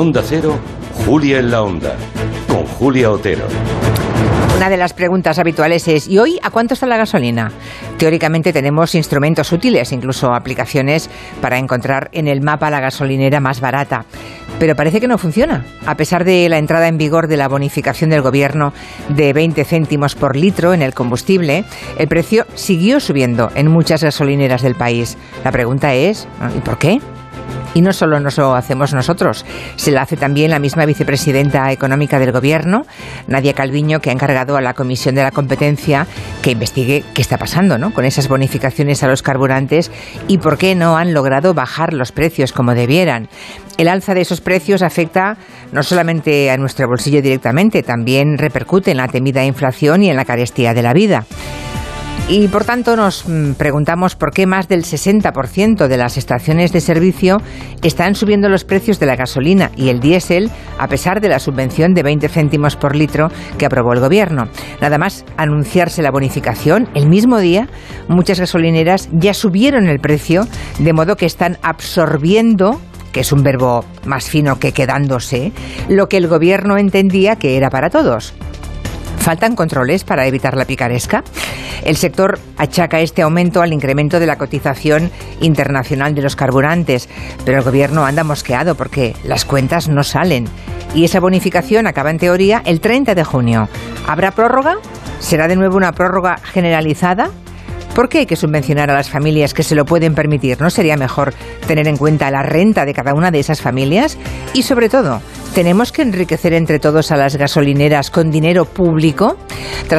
Onda Cero, Julia en la Onda, con Julia Otero. Una de las preguntas habituales es, ¿y hoy a cuánto está la gasolina? Teóricamente tenemos instrumentos útiles, incluso aplicaciones para encontrar en el mapa la gasolinera más barata. Pero parece que no funciona. A pesar de la entrada en vigor de la bonificación del gobierno de 20 céntimos por litro en el combustible, el precio siguió subiendo en muchas gasolineras del país. La pregunta es, ¿y por qué? Y no solo nos lo hacemos nosotros, se la hace también la misma vicepresidenta económica del Gobierno, Nadia Calviño, que ha encargado a la Comisión de la Competencia que investigue qué está pasando ¿no? con esas bonificaciones a los carburantes y por qué no han logrado bajar los precios como debieran. El alza de esos precios afecta no solamente a nuestro bolsillo directamente, también repercute en la temida inflación y en la carestía de la vida. Y por tanto nos mm, preguntamos por qué más del 60% de las estaciones de servicio están subiendo los precios de la gasolina y el diésel a pesar de la subvención de 20 céntimos por litro que aprobó el gobierno. Nada más anunciarse la bonificación, el mismo día muchas gasolineras ya subieron el precio, de modo que están absorbiendo que es un verbo más fino que quedándose, lo que el gobierno entendía que era para todos. ¿Faltan controles para evitar la picaresca? El sector achaca este aumento al incremento de la cotización internacional de los carburantes, pero el gobierno anda mosqueado porque las cuentas no salen. Y esa bonificación acaba en teoría el 30 de junio. ¿Habrá prórroga? ¿Será de nuevo una prórroga generalizada? ¿Por qué hay que subvencionar a las familias que se lo pueden permitir? ¿No sería mejor tener en cuenta la renta de cada una de esas familias? Y sobre todo, ¿tenemos que enriquecer entre todos a las gasolineras con dinero público? Tras